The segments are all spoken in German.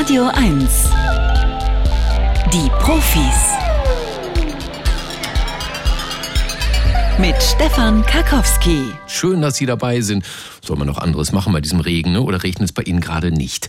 Radio 1. Die Profis. Mit Stefan Karkowski. Schön, dass Sie dabei sind. Soll man noch anderes machen bei diesem Regen, ne? oder regnet es bei Ihnen gerade nicht?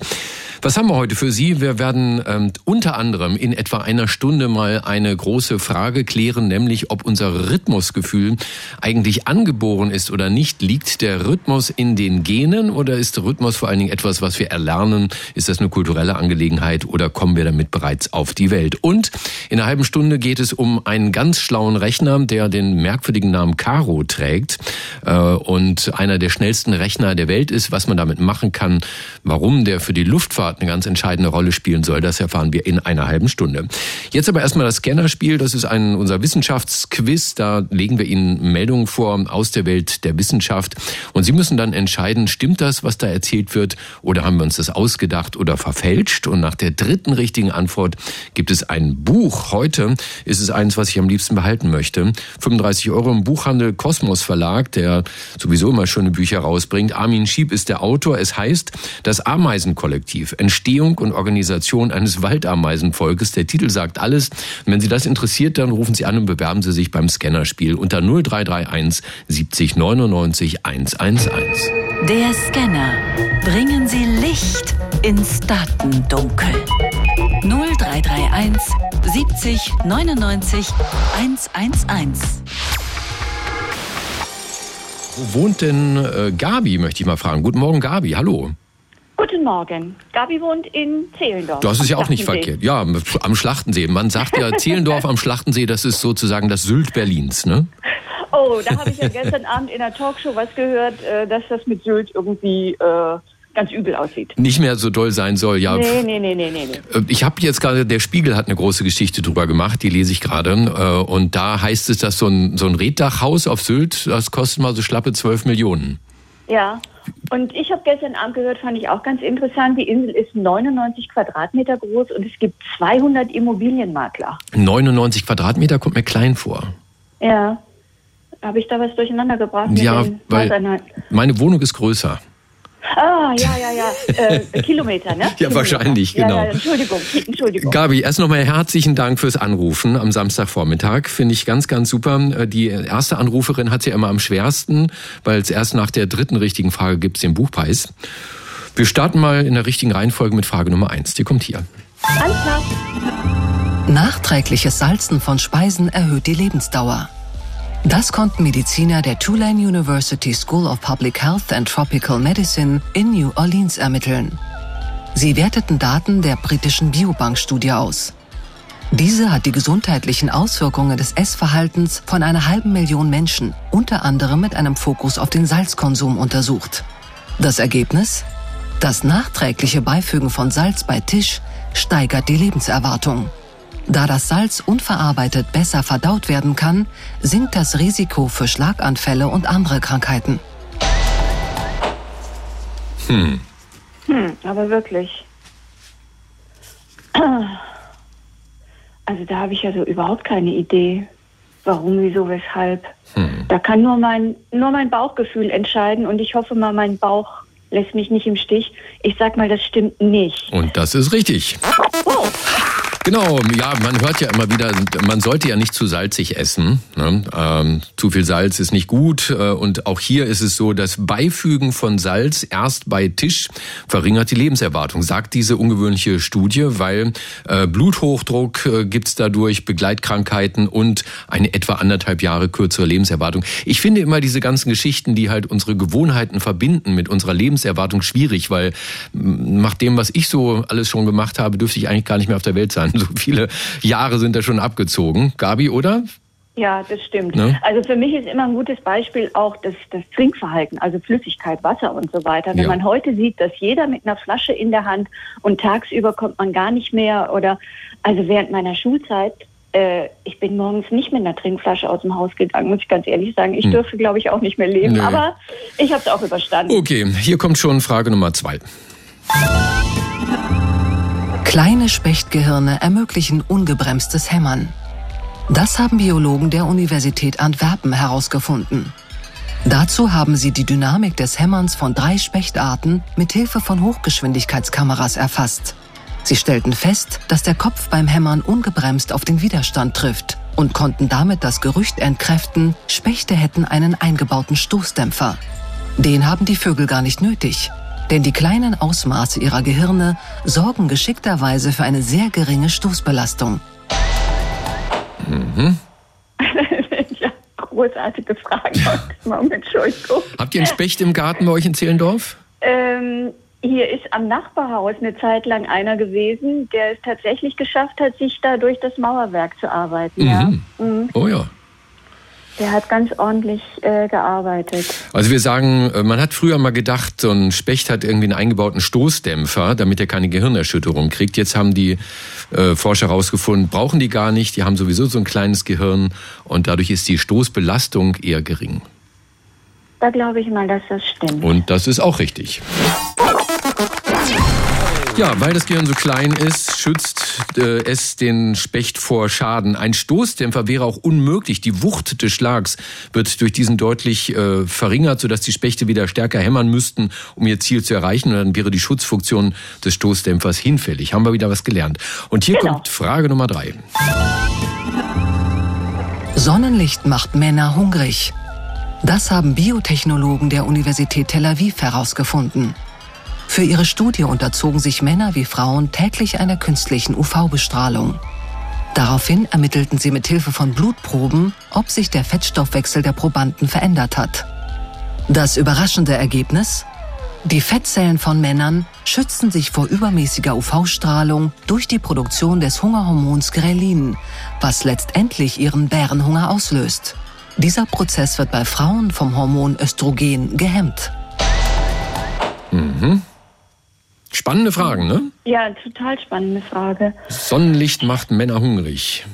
Was haben wir heute für Sie? Wir werden ähm, unter anderem in etwa einer Stunde mal eine große Frage klären, nämlich ob unser Rhythmusgefühl eigentlich angeboren ist oder nicht. Liegt der Rhythmus in den Genen oder ist Rhythmus vor allen Dingen etwas, was wir erlernen? Ist das eine kulturelle Angelegenheit oder kommen wir damit bereits auf die Welt? Und in einer halben Stunde geht es um einen ganz schlauen Rechner, der den merkwürdigen Namen Caro trägt äh, und einer der schnellsten Rechner der Welt ist. Was man damit machen kann, warum der für die Luftfahrt Luftfahrt eine ganz entscheidende Rolle spielen soll. Das erfahren wir in einer halben Stunde. Jetzt aber erstmal das Scannerspiel. Das ist ein, unser Wissenschaftsquiz. Da legen wir Ihnen Meldungen vor aus der Welt der Wissenschaft. Und Sie müssen dann entscheiden, stimmt das, was da erzählt wird, oder haben wir uns das ausgedacht oder verfälscht? Und nach der dritten richtigen Antwort gibt es ein Buch. Heute ist es eins, was ich am liebsten behalten möchte. 35 Euro im Buchhandel Kosmos Verlag, der sowieso immer schöne Bücher rausbringt. Armin Schieb ist der Autor. Es heißt Das Ameisenkollektiv. Entstehung und Organisation eines Waldameisenvolkes. Der Titel sagt alles. Und wenn Sie das interessiert, dann rufen Sie an und bewerben Sie sich beim Scannerspiel unter 0331 70 99 111. Der Scanner. Bringen Sie Licht ins Datendunkel. 0331 70 99 111. Wo wohnt denn äh, Gabi, möchte ich mal fragen. Guten Morgen, Gabi. Hallo. Guten Morgen. Gabi wohnt in Zehlendorf. Das ist ja auch nicht verkehrt. Ja, am Schlachtensee. Man sagt ja, Zehlendorf am Schlachtensee, das ist sozusagen das Sylt Berlins, ne? Oh, da habe ich ja gestern Abend in der Talkshow was gehört, äh, dass das mit Sylt irgendwie äh, ganz übel aussieht. Nicht mehr so doll sein soll, ja. Nee, nee, nee, nee, nee. Äh, ich habe jetzt gerade, der Spiegel hat eine große Geschichte drüber gemacht, die lese ich gerade. Und da heißt es, dass so ein, so ein Reddachhaus auf Sylt, das kostet mal so schlappe 12 Millionen. Ja, und ich habe gestern Abend gehört, fand ich auch ganz interessant, die Insel ist 99 Quadratmeter groß und es gibt 200 Immobilienmakler. 99 Quadratmeter kommt mir klein vor. Ja, habe ich da was durcheinander gebracht? Ja, weil meine Wohnung ist größer. Ah, ja, ja, ja. Äh, Kilometer, ne? ja, wahrscheinlich, genau. Ja, ja, Entschuldigung, Entschuldigung. Gabi, erst nochmal herzlichen Dank fürs Anrufen am Samstagvormittag. Finde ich ganz, ganz super. Äh, die erste Anruferin hat ja immer am schwersten, weil es erst nach der dritten richtigen Frage gibt den Buchpreis. Wir starten mal in der richtigen Reihenfolge mit Frage Nummer eins. Die kommt hier. Alles klar. Nachträgliches Salzen von Speisen erhöht die Lebensdauer. Das konnten Mediziner der Tulane University School of Public Health and Tropical Medicine in New Orleans ermitteln. Sie werteten Daten der britischen Biobank-Studie aus. Diese hat die gesundheitlichen Auswirkungen des Essverhaltens von einer halben Million Menschen, unter anderem mit einem Fokus auf den Salzkonsum, untersucht. Das Ergebnis? Das nachträgliche Beifügen von Salz bei Tisch steigert die Lebenserwartung. Da das Salz unverarbeitet besser verdaut werden kann, sinkt das Risiko für Schlaganfälle und andere Krankheiten. Hm. Hm, aber wirklich. Also da habe ich ja so überhaupt keine Idee. Warum, wieso, weshalb. Hm. Da kann nur mein, nur mein Bauchgefühl entscheiden und ich hoffe mal, mein Bauch lässt mich nicht im Stich. Ich sag mal, das stimmt nicht. Und das ist richtig. Oh. Genau, ja, man hört ja immer wieder, man sollte ja nicht zu salzig essen. Ne? Ähm, zu viel Salz ist nicht gut. Äh, und auch hier ist es so, das Beifügen von Salz erst bei Tisch verringert die Lebenserwartung, sagt diese ungewöhnliche Studie, weil äh, Bluthochdruck äh, gibt's dadurch, Begleitkrankheiten und eine etwa anderthalb Jahre kürzere Lebenserwartung. Ich finde immer diese ganzen Geschichten, die halt unsere Gewohnheiten verbinden mit unserer Lebenserwartung schwierig, weil nach dem, was ich so alles schon gemacht habe, dürfte ich eigentlich gar nicht mehr auf der Welt sein. So viele Jahre sind da schon abgezogen. Gabi, oder? Ja, das stimmt. Ne? Also für mich ist immer ein gutes Beispiel auch das, das Trinkverhalten, also Flüssigkeit, Wasser und so weiter. Wenn ja. man heute sieht, dass jeder mit einer Flasche in der Hand und tagsüber kommt man gar nicht mehr oder also während meiner Schulzeit äh, ich bin morgens nicht mit einer Trinkflasche aus dem Haus gegangen, muss ich ganz ehrlich sagen. Ich hm. dürfte, glaube ich, auch nicht mehr leben. Nee. Aber ich habe es auch überstanden. Okay, hier kommt schon Frage Nummer zwei. Kleine Spechtgehirne ermöglichen ungebremstes Hämmern. Das haben Biologen der Universität Antwerpen herausgefunden. Dazu haben sie die Dynamik des Hämmerns von drei Spechtarten mit Hilfe von Hochgeschwindigkeitskameras erfasst. Sie stellten fest, dass der Kopf beim Hämmern ungebremst auf den Widerstand trifft und konnten damit das Gerücht entkräften, Spechte hätten einen eingebauten Stoßdämpfer. Den haben die Vögel gar nicht nötig, denn die kleinen Ausmaße ihrer Gehirne sorgen geschickterweise für eine sehr geringe Stoßbelastung. Mhm. ja, großartige Fragen. Entschuldigung. Habt ihr einen Specht im Garten bei euch in Zehlendorf? Ähm, hier ist am Nachbarhaus eine Zeit lang einer gewesen, der es tatsächlich geschafft hat, sich da durch das Mauerwerk zu arbeiten. Mhm. Ja. Mhm. Oh ja. Der hat ganz ordentlich äh, gearbeitet. Also wir sagen, äh, man hat früher mal gedacht, so ein Specht hat irgendwie einen eingebauten Stoßdämpfer, damit er keine Gehirnerschütterung kriegt. Jetzt haben die äh, Forscher herausgefunden, brauchen die gar nicht. Die haben sowieso so ein kleines Gehirn und dadurch ist die Stoßbelastung eher gering. Da glaube ich mal, dass das stimmt. Und das ist auch richtig. Ja, weil das Gehirn so klein ist, schützt äh, es den Specht vor Schaden. Ein Stoßdämpfer wäre auch unmöglich. Die Wucht des Schlags wird durch diesen deutlich äh, verringert, sodass die Spechte wieder stärker hämmern müssten, um ihr Ziel zu erreichen. Und dann wäre die Schutzfunktion des Stoßdämpfers hinfällig. Haben wir wieder was gelernt. Und hier genau. kommt Frage Nummer drei. Sonnenlicht macht Männer hungrig. Das haben Biotechnologen der Universität Tel Aviv herausgefunden. Für ihre Studie unterzogen sich Männer wie Frauen täglich einer künstlichen UV-Bestrahlung. Daraufhin ermittelten sie mit Hilfe von Blutproben, ob sich der Fettstoffwechsel der Probanden verändert hat. Das überraschende Ergebnis? Die Fettzellen von Männern schützen sich vor übermäßiger UV-Strahlung durch die Produktion des Hungerhormons Grelin, was letztendlich ihren Bärenhunger auslöst. Dieser Prozess wird bei Frauen vom Hormon Östrogen gehemmt. Mhm. Spannende Fragen, ne? Ja, total spannende Frage. Sonnenlicht macht Männer hungrig.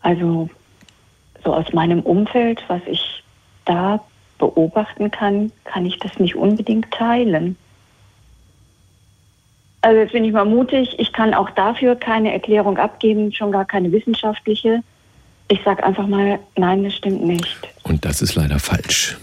Also, so aus meinem Umfeld, was ich da beobachten kann, kann ich das nicht unbedingt teilen. Also jetzt bin ich mal mutig. Ich kann auch dafür keine Erklärung abgeben, schon gar keine wissenschaftliche. Ich sage einfach mal, nein, das stimmt nicht. Und das ist leider falsch.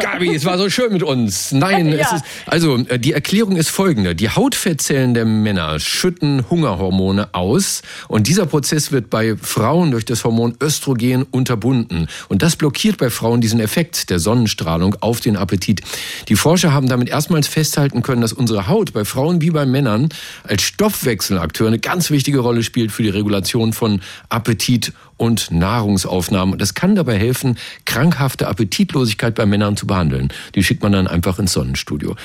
Gabi, es war so schön mit uns. Nein, ja. es ist, also äh, die Erklärung ist folgende. Die Hautfettzellen der Männer schütten Hungerhormone aus und dieser Prozess wird bei Frauen durch das Hormon Östrogen unterbunden. Und das blockiert bei Frauen diesen Effekt der Sonnenstrahlung auf den Appetit. Die Forscher haben damit erstmals festhalten können, dass unsere Haut bei Frauen wie bei Männern als Stoffwechselakteur eine ganz wichtige Rolle spielt für die Regulation von Appetit und Nahrungsaufnahme. Das kann dabei helfen, krankhafte Appetitlosigkeit bei Männern zu behandeln. Die schickt man dann einfach ins Sonnenstudio.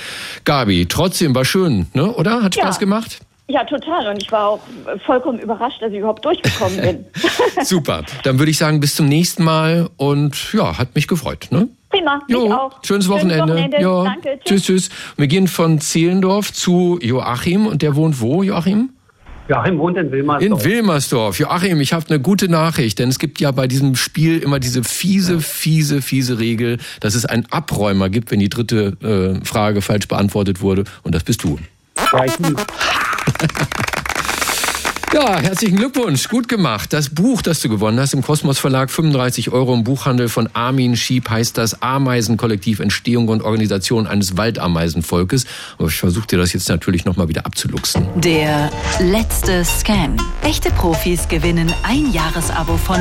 Gabi, trotzdem war schön, ne? oder? Hat Spaß ja. gemacht? Ja, total. Und ich war auch vollkommen überrascht, dass ich überhaupt durchgekommen bin. Super. Dann würde ich sagen, bis zum nächsten Mal und ja, hat mich gefreut. Ne? Prima, jo, auch. Schönes Wochenende. Schönes Wochenende. Ja. Danke. Tschüss. tschüss, tschüss. Wir gehen von Zehlendorf zu Joachim und der wohnt wo, Joachim? Joachim wohnt in Wilmersdorf. In Wilmersdorf. Joachim, ich habe eine gute Nachricht, denn es gibt ja bei diesem Spiel immer diese fiese, fiese, fiese Regel, dass es einen Abräumer gibt, wenn die dritte äh, Frage falsch beantwortet wurde. Und das bist du. Ja, Ja, herzlichen Glückwunsch. Gut gemacht. Das Buch, das du gewonnen hast im Kosmos Verlag, 35 Euro im Buchhandel von Armin Schieb, heißt das Ameisenkollektiv Entstehung und Organisation eines Waldameisenvolkes. Aber ich versuche dir das jetzt natürlich nochmal wieder abzuluxen. Der letzte Scan. Echte Profis gewinnen ein Jahresabo von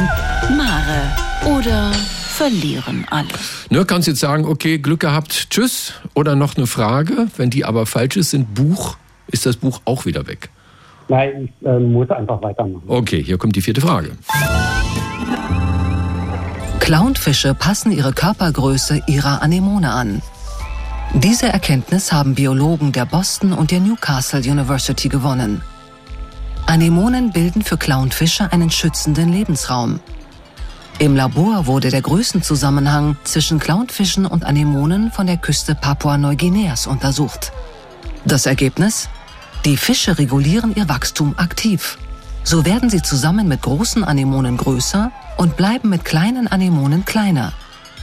Mare oder verlieren alles. Ne, kannst jetzt sagen, okay, Glück gehabt, tschüss. Oder noch eine Frage, wenn die aber falsch ist, sind Buch, ist das Buch auch wieder weg. Nein, ich äh, muss einfach weitermachen. Okay, hier kommt die vierte Frage. Clownfische passen ihre Körpergröße ihrer Anemone an. Diese Erkenntnis haben Biologen der Boston und der Newcastle University gewonnen. Anemonen bilden für Clownfische einen schützenden Lebensraum. Im Labor wurde der Größenzusammenhang zwischen Clownfischen und Anemonen von der Küste Papua-Neuguineas untersucht. Das Ergebnis? Die Fische regulieren ihr Wachstum aktiv. So werden sie zusammen mit großen Anemonen größer und bleiben mit kleinen Anemonen kleiner.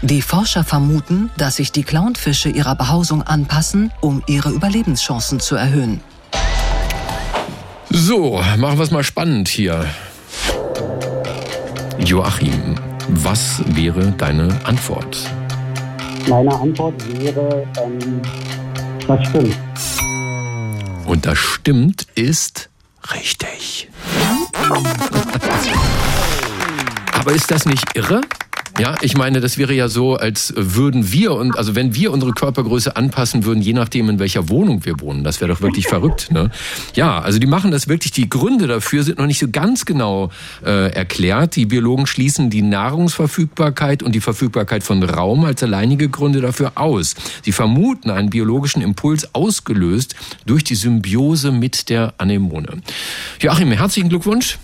Die Forscher vermuten, dass sich die Clownfische ihrer Behausung anpassen, um ihre Überlebenschancen zu erhöhen. So, machen wir es mal spannend hier. Joachim, Was wäre deine Antwort? Meine Antwort wäre, ähm, das stimmt. Und das stimmt ist richtig. Aber ist das nicht irre? Ja, ich meine, das wäre ja so, als würden wir und also wenn wir unsere Körpergröße anpassen würden, je nachdem in welcher Wohnung wir wohnen, das wäre doch wirklich verrückt. Ne? Ja, also die machen das wirklich. Die Gründe dafür sind noch nicht so ganz genau äh, erklärt. Die Biologen schließen die Nahrungsverfügbarkeit und die Verfügbarkeit von Raum als alleinige Gründe dafür aus. Sie vermuten einen biologischen Impuls ausgelöst durch die Symbiose mit der Anemone. Joachim, herzlichen Glückwunsch.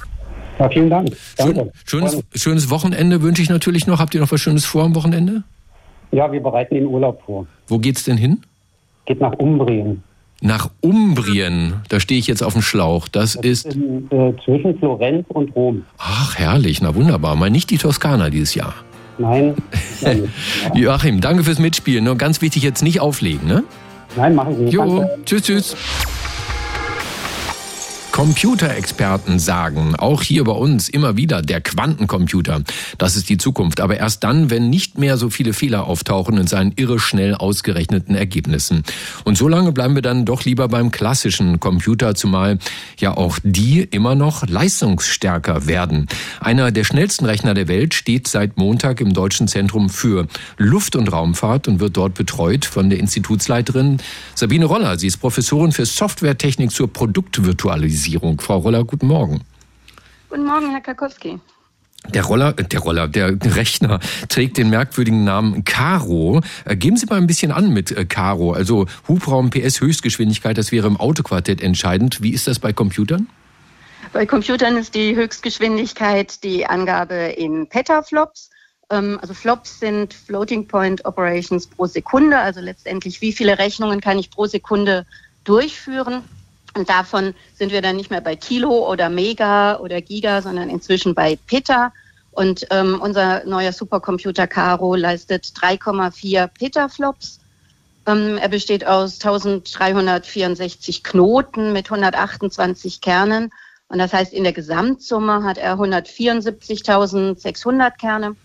Ja, vielen Dank. Danke. schönes, schönes Wochenende wünsche ich natürlich noch. Habt ihr noch was Schönes vor am Wochenende? Ja, wir bereiten den Urlaub vor. Wo geht's denn hin? Geht nach Umbrien. Nach Umbrien, da stehe ich jetzt auf dem Schlauch. Das, das ist in, äh, zwischen Florenz und Rom. Ach, herrlich, na wunderbar. Mal nicht die Toskana dieses Jahr. Nein. Joachim, danke fürs Mitspielen. Nur ganz wichtig, jetzt nicht auflegen, ne? Nein, machen Sie nicht. Jo, tschüss, tschüss. Computerexperten sagen, auch hier bei uns immer wieder, der Quantencomputer, das ist die Zukunft. Aber erst dann, wenn nicht mehr so viele Fehler auftauchen in seinen irre schnell ausgerechneten Ergebnissen. Und so lange bleiben wir dann doch lieber beim klassischen Computer, zumal ja auch die immer noch leistungsstärker werden. Einer der schnellsten Rechner der Welt steht seit Montag im Deutschen Zentrum für Luft- und Raumfahrt und wird dort betreut von der Institutsleiterin Sabine Roller. Sie ist Professorin für Softwaretechnik zur Produktvirtualisierung. Digitalisierung. Frau Roller, guten Morgen. Guten Morgen, Herr Karkowski. Der Roller, der Roller, der Rechner trägt den merkwürdigen Namen Caro. Äh, geben Sie mal ein bisschen an mit äh, Caro. Also Hubraum, PS, Höchstgeschwindigkeit, das wäre im Autoquartett entscheidend. Wie ist das bei Computern? Bei Computern ist die Höchstgeschwindigkeit die Angabe in Petaflops. Ähm, also Flops sind Floating Point Operations pro Sekunde. Also letztendlich, wie viele Rechnungen kann ich pro Sekunde durchführen? Und davon sind wir dann nicht mehr bei Kilo oder Mega oder Giga, sondern inzwischen bei Peta. Und ähm, unser neuer Supercomputer Caro leistet 3,4 Petaflops. Ähm, er besteht aus 1364 Knoten mit 128 Kernen. Und das heißt, in der Gesamtsumme hat er 174.600 Kerne,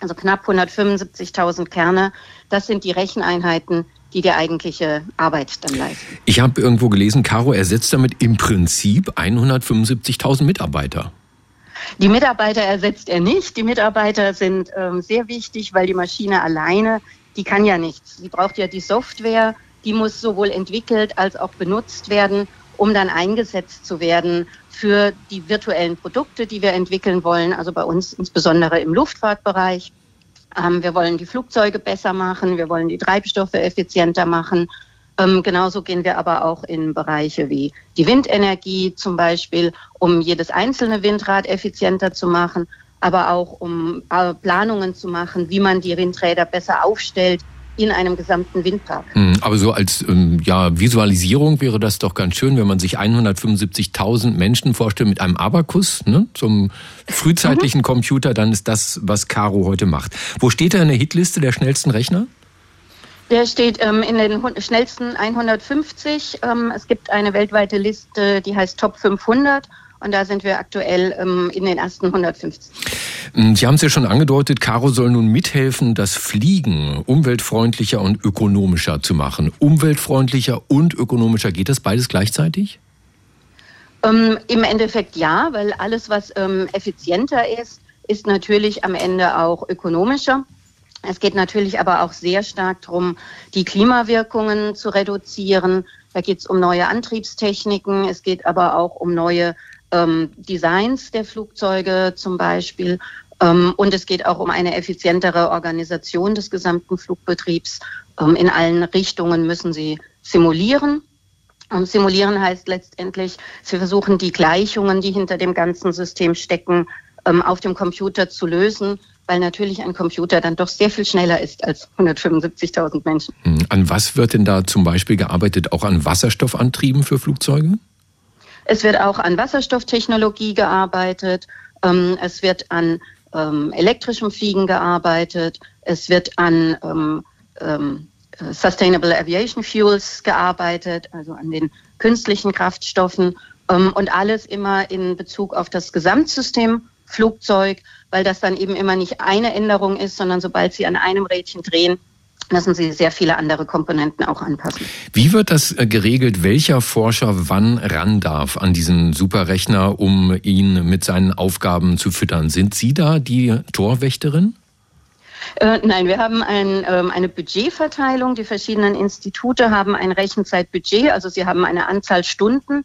also knapp 175.000 Kerne. Das sind die Recheneinheiten, die die eigentliche Arbeit dann leisten. Ich habe irgendwo gelesen, Caro ersetzt damit im Prinzip 175.000 Mitarbeiter. Die Mitarbeiter ersetzt er nicht. Die Mitarbeiter sind ähm, sehr wichtig, weil die Maschine alleine, die kann ja nichts. Sie braucht ja die Software, die muss sowohl entwickelt als auch benutzt werden, um dann eingesetzt zu werden für die virtuellen Produkte, die wir entwickeln wollen. Also bei uns insbesondere im Luftfahrtbereich. Ähm, wir wollen die Flugzeuge besser machen, wir wollen die Treibstoffe effizienter machen. Ähm, genauso gehen wir aber auch in Bereiche wie die Windenergie zum Beispiel, um jedes einzelne Windrad effizienter zu machen, aber auch um äh, Planungen zu machen, wie man die Windräder besser aufstellt, in einem gesamten Windpark. Hm, aber so als ähm, ja, Visualisierung wäre das doch ganz schön, wenn man sich 175.000 Menschen vorstellt mit einem Abakus ne, zum frühzeitlichen mhm. Computer, dann ist das, was Caro heute macht. Wo steht er in der Hitliste der schnellsten Rechner? Der steht ähm, in den schnellsten 150. Ähm, es gibt eine weltweite Liste, die heißt Top 500 und da sind wir aktuell ähm, in den ersten 150. Hm, Sie haben es ja schon angedeutet, Caro soll nun mithelfen, das Fliegen umweltfreundlicher und ökonomischer zu machen. Umweltfreundlicher und ökonomischer, geht das beides gleichzeitig? Ähm, Im Endeffekt ja, weil alles, was ähm, effizienter ist, ist natürlich am Ende auch ökonomischer. Es geht natürlich aber auch sehr stark darum, die Klimawirkungen zu reduzieren. Da geht es um neue Antriebstechniken, es geht aber auch um neue ähm, Designs der Flugzeuge zum Beispiel. Ähm, und es geht auch um eine effizientere Organisation des gesamten Flugbetriebs. Ähm, in allen Richtungen müssen sie simulieren. Und simulieren heißt letztendlich, sie versuchen die Gleichungen, die hinter dem ganzen System stecken, ähm, auf dem Computer zu lösen, weil natürlich ein Computer dann doch sehr viel schneller ist als 175.000 Menschen. Hm, an was wird denn da zum Beispiel gearbeitet? Auch an Wasserstoffantrieben für Flugzeuge? Es wird auch an Wasserstofftechnologie gearbeitet. Ähm, es wird an ähm, elektrischem Fliegen gearbeitet. Es wird an ähm, ähm, Sustainable Aviation Fuels gearbeitet, also an den künstlichen Kraftstoffen. Ähm, und alles immer in Bezug auf das Gesamtsystem Flugzeug, weil das dann eben immer nicht eine Änderung ist, sondern sobald Sie an einem Rädchen drehen, müssen Sie sehr viele andere Komponenten auch anpassen. Wie wird das äh, geregelt, welcher Forscher wann ran darf an diesen Superrechner, um ihn mit seinen Aufgaben zu füttern? Sind Sie da die Torwächterin? Äh, nein, wir haben ein, ähm, eine Budgetverteilung. Die verschiedenen Institute haben ein Rechenzeitbudget, also sie haben eine Anzahl Stunden,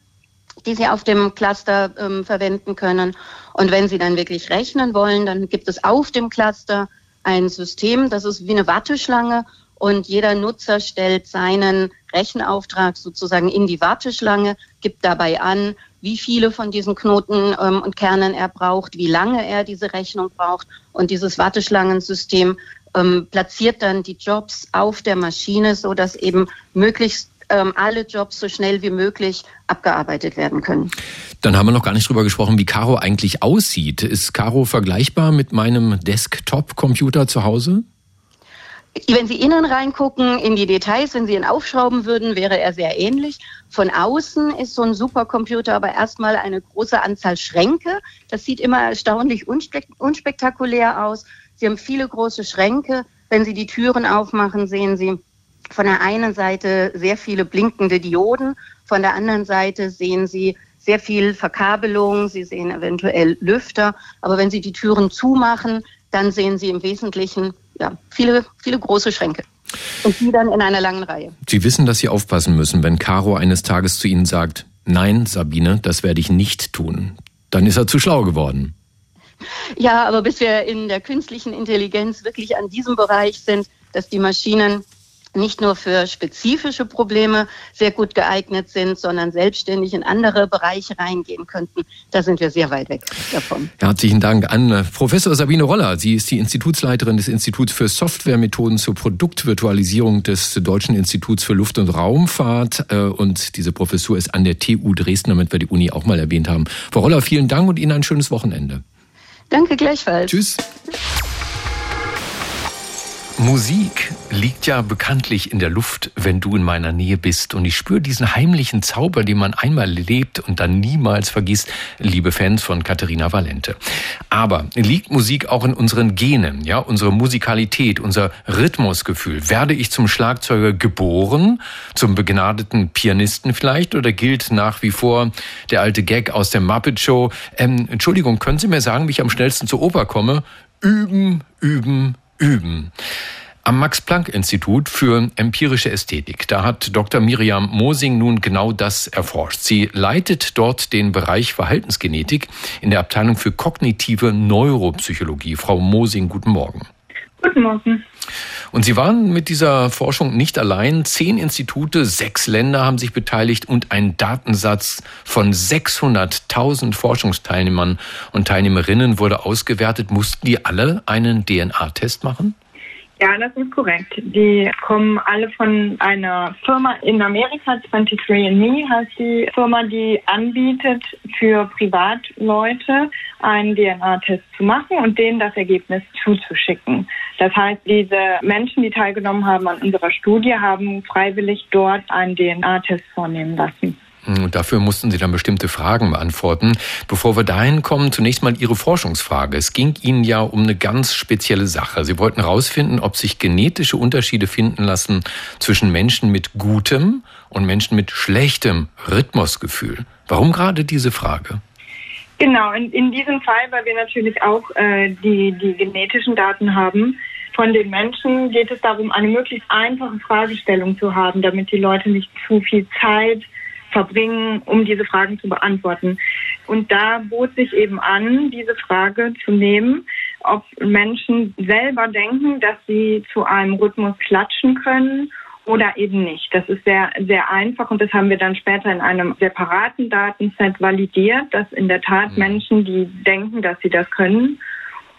die sie auf dem Cluster ähm, verwenden können. Und wenn sie dann wirklich rechnen wollen, dann gibt es auf dem Cluster ein System, das ist wie eine Warteschlange und jeder Nutzer stellt seinen Rechenauftrag sozusagen in die Warteschlange, gibt dabei an, wie viele von diesen Knoten ähm, und Kernen er braucht, wie lange er diese Rechnung braucht. Und dieses Warteschlangensystem ähm, platziert dann die Jobs auf der Maschine, so dass eben möglichst ähm, alle Jobs so schnell wie möglich abgearbeitet werden können. Dann haben wir noch gar nicht drüber gesprochen, wie Caro eigentlich aussieht. Ist Caro vergleichbar mit meinem Desktop-Computer zu Hause? Wenn Sie innen reingucken, in die Details, wenn Sie ihn aufschrauben würden, wäre er sehr ähnlich. Von außen ist so ein Supercomputer aber erstmal eine große Anzahl Schränke. Das sieht immer erstaunlich unspektakulär aus. Sie haben viele große Schränke. Wenn Sie die Türen aufmachen, sehen Sie von der einen Seite sehr viele blinkende Dioden, von der anderen Seite sehen Sie sehr viel Verkabelung, Sie sehen eventuell Lüfter, aber wenn Sie die Türen zumachen, dann sehen Sie im Wesentlichen ja, viele, viele große Schränke. Und die dann in einer langen Reihe. Sie wissen, dass Sie aufpassen müssen, wenn Caro eines Tages zu Ihnen sagt, nein, Sabine, das werde ich nicht tun. Dann ist er zu schlau geworden. Ja, aber bis wir in der künstlichen Intelligenz wirklich an diesem Bereich sind, dass die Maschinen nicht nur für spezifische Probleme sehr gut geeignet sind, sondern selbstständig in andere Bereiche reingehen könnten. Da sind wir sehr weit weg davon. Herzlichen Dank an äh, Professor Sabine Roller. Sie ist die Institutsleiterin des Instituts für Softwaremethoden zur Produktvirtualisierung des Deutschen Instituts für Luft- und Raumfahrt. Äh, und diese Professur ist an der TU Dresden, damit wir die Uni auch mal erwähnt haben. Frau Roller, vielen Dank und Ihnen ein schönes Wochenende. Danke gleichfalls. Tschüss. Musik liegt ja bekanntlich in der Luft, wenn du in meiner Nähe bist. Und ich spüre diesen heimlichen Zauber, den man einmal lebt und dann niemals vergisst, liebe Fans von Katharina Valente. Aber liegt Musik auch in unseren Genen, ja, unsere Musikalität, unser Rhythmusgefühl? Werde ich zum Schlagzeuger geboren, zum begnadeten Pianisten vielleicht, oder gilt nach wie vor der alte Gag aus der Muppet Show? Ähm, Entschuldigung, können Sie mir sagen, wie ich am schnellsten zur Oper komme? Üben, üben, üben. Am Max-Planck-Institut für empirische Ästhetik, da hat Dr. Miriam Mosing nun genau das erforscht. Sie leitet dort den Bereich Verhaltensgenetik in der Abteilung für kognitive Neuropsychologie. Frau Mosing, guten Morgen. Guten Morgen. Und Sie waren mit dieser Forschung nicht allein. Zehn Institute, sechs Länder haben sich beteiligt und ein Datensatz von 600.000 Forschungsteilnehmern und Teilnehmerinnen wurde ausgewertet. Mussten die alle einen DNA-Test machen? Ja, das ist korrekt. Die kommen alle von einer Firma in Amerika, 23andMe heißt die Firma, die anbietet für Privatleute einen DNA-Test zu machen und denen das Ergebnis zuzuschicken. Das heißt, diese Menschen, die teilgenommen haben an unserer Studie, haben freiwillig dort einen DNA-Test vornehmen lassen. Und dafür mussten Sie dann bestimmte Fragen beantworten. Bevor wir dahin kommen, zunächst mal Ihre Forschungsfrage. Es ging Ihnen ja um eine ganz spezielle Sache. Sie wollten herausfinden, ob sich genetische Unterschiede finden lassen zwischen Menschen mit gutem und Menschen mit schlechtem Rhythmusgefühl. Warum gerade diese Frage? Genau, in, in diesem Fall, weil wir natürlich auch äh, die, die genetischen Daten haben. Von den Menschen geht es darum, eine möglichst einfache Fragestellung zu haben, damit die Leute nicht zu viel Zeit verbringen, um diese Fragen zu beantworten. Und da bot sich eben an, diese Frage zu nehmen, ob Menschen selber denken, dass sie zu einem Rhythmus klatschen können oder eben nicht. Das ist sehr, sehr einfach und das haben wir dann später in einem separaten Datenset validiert, dass in der Tat mhm. Menschen, die denken, dass sie das können,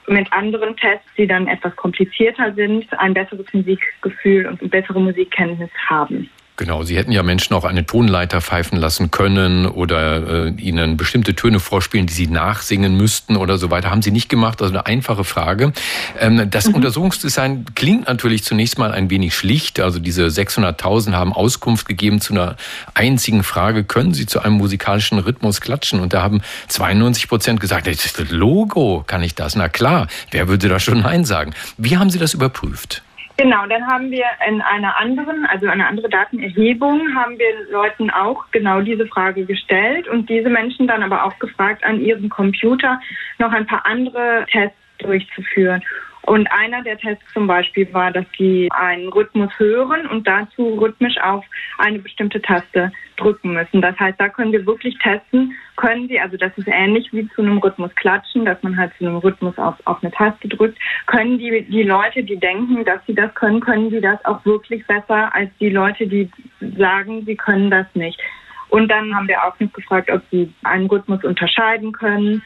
mit anderen Tests, die dann etwas komplizierter sind, ein besseres Musikgefühl und bessere Musikkenntnis haben. Genau, Sie hätten ja Menschen auch eine Tonleiter pfeifen lassen können oder äh, ihnen bestimmte Töne vorspielen, die sie nachsingen müssten oder so weiter. Haben Sie nicht gemacht, also eine einfache Frage. Ähm, das mhm. Untersuchungsdesign klingt natürlich zunächst mal ein wenig schlicht. Also diese 600.000 haben Auskunft gegeben zu einer einzigen Frage, können Sie zu einem musikalischen Rhythmus klatschen? Und da haben 92 Prozent gesagt, das Logo kann ich das. Na klar, wer würde da schon Nein sagen? Wie haben Sie das überprüft? Genau, dann haben wir in einer anderen, also eine andere Datenerhebung, haben wir Leuten auch genau diese Frage gestellt und diese Menschen dann aber auch gefragt, an ihrem Computer noch ein paar andere Tests durchzuführen. Und einer der Tests zum Beispiel war, dass sie einen Rhythmus hören und dazu rhythmisch auf eine bestimmte Taste drücken müssen. Das heißt, da können wir wirklich testen, können sie, also das ist ähnlich wie zu einem Rhythmus klatschen, dass man halt zu einem Rhythmus auf, auf eine Taste drückt, können die, die Leute, die denken, dass sie das können, können sie das auch wirklich besser als die Leute, die sagen, sie können das nicht. Und dann haben wir auch noch gefragt, ob sie einen Rhythmus unterscheiden können,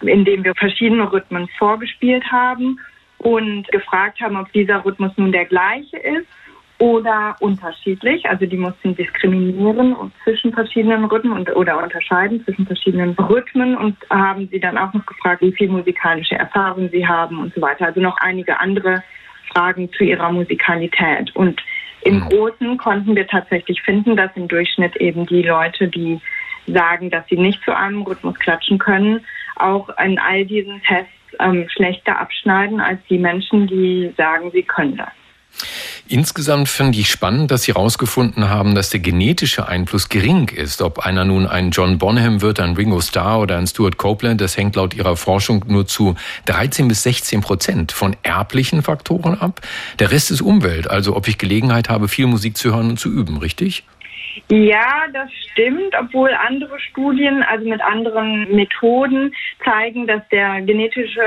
indem wir verschiedene Rhythmen vorgespielt haben und gefragt haben, ob dieser Rhythmus nun der gleiche ist oder unterschiedlich. Also die mussten diskriminieren zwischen verschiedenen Rhythmen und, oder unterscheiden zwischen verschiedenen Rhythmen und haben sie dann auch noch gefragt, wie viel musikalische Erfahrung sie haben und so weiter. Also noch einige andere Fragen zu ihrer Musikalität. Und im mhm. Großen konnten wir tatsächlich finden, dass im Durchschnitt eben die Leute, die sagen, dass sie nicht zu einem Rhythmus klatschen können, auch in all diesen Tests ähm, schlechter abschneiden als die Menschen, die sagen, sie können das. Insgesamt finde ich spannend, dass Sie herausgefunden haben, dass der genetische Einfluss gering ist. Ob einer nun ein John Bonham wird, ein Ringo Starr oder ein Stuart Copeland, das hängt laut Ihrer Forschung nur zu 13 bis 16 Prozent von erblichen Faktoren ab. Der Rest ist Umwelt, also ob ich Gelegenheit habe, viel Musik zu hören und zu üben, richtig? Ja, das stimmt, obwohl andere Studien, also mit anderen Methoden, zeigen, dass der genetische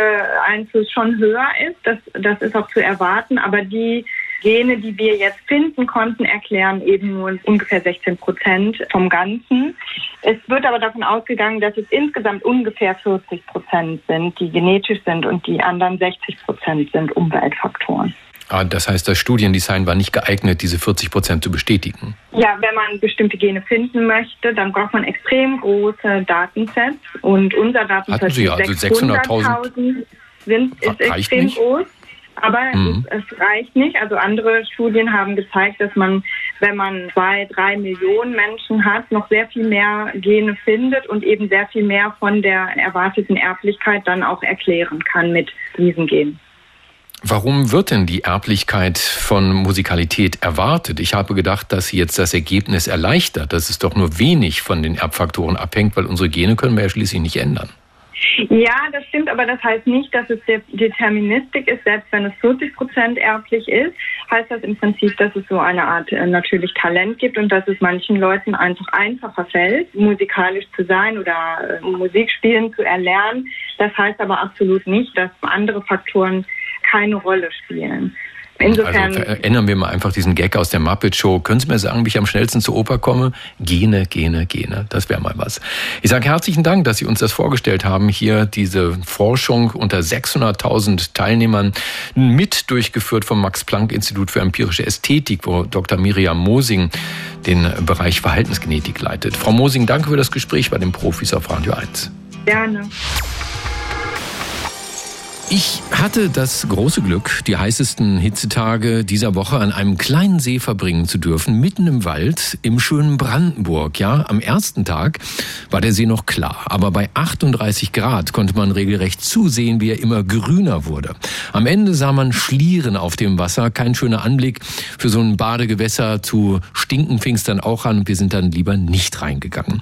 Einfluss schon höher ist. Das, das ist auch zu erwarten, aber die Gene, die wir jetzt finden konnten, erklären eben nur ungefähr 16 Prozent vom Ganzen. Es wird aber davon ausgegangen, dass es insgesamt ungefähr 40 Prozent sind, die genetisch sind und die anderen 60 Prozent sind Umweltfaktoren. Ah, das heißt, das Studiendesign war nicht geeignet, diese 40 Prozent zu bestätigen. Ja, wenn man bestimmte Gene finden möchte, dann braucht man extrem große Datensets. Und unser Datenset Hatten Sie ja, also 600.000 sind ist extrem nicht. groß. Aber mhm. es, es, reicht nicht. Also andere Studien haben gezeigt, dass man, wenn man zwei, drei Millionen Menschen hat, noch sehr viel mehr Gene findet und eben sehr viel mehr von der erwarteten Erblichkeit dann auch erklären kann mit diesen Genen. Warum wird denn die Erblichkeit von Musikalität erwartet? Ich habe gedacht, dass sie jetzt das Ergebnis erleichtert, dass es doch nur wenig von den Erbfaktoren abhängt, weil unsere Gene können wir ja schließlich nicht ändern. Ja, das stimmt, aber das heißt nicht, dass es Deterministik ist. Selbst wenn es 40 Prozent erblich ist, heißt das im Prinzip, dass es so eine Art äh, natürlich Talent gibt und dass es manchen Leuten einfach einfacher fällt, musikalisch zu sein oder äh, Musik spielen zu erlernen. Das heißt aber absolut nicht, dass andere Faktoren keine Rolle spielen. Insofern also erinnern wir mal einfach diesen Gag aus der Muppet Show. Können Sie mir sagen, wie ich am schnellsten zur Oper komme? Gene, Gene, Gene. Das wäre mal was. Ich sage herzlichen Dank, dass Sie uns das vorgestellt haben. Hier diese Forschung unter 600.000 Teilnehmern mit durchgeführt vom Max-Planck-Institut für empirische Ästhetik, wo Dr. Miriam Mosing den Bereich Verhaltensgenetik leitet. Frau Mosing, danke für das Gespräch bei den Profis auf Radio 1. Gerne. Ich hatte das große Glück, die heißesten Hitzetage dieser Woche an einem kleinen See verbringen zu dürfen, mitten im Wald im schönen Brandenburg. Ja, am ersten Tag war der See noch klar, aber bei 38 Grad konnte man regelrecht zusehen, wie er immer grüner wurde. Am Ende sah man Schlieren auf dem Wasser, kein schöner Anblick. Für so ein Badegewässer zu stinken fing es dann auch an und wir sind dann lieber nicht reingegangen.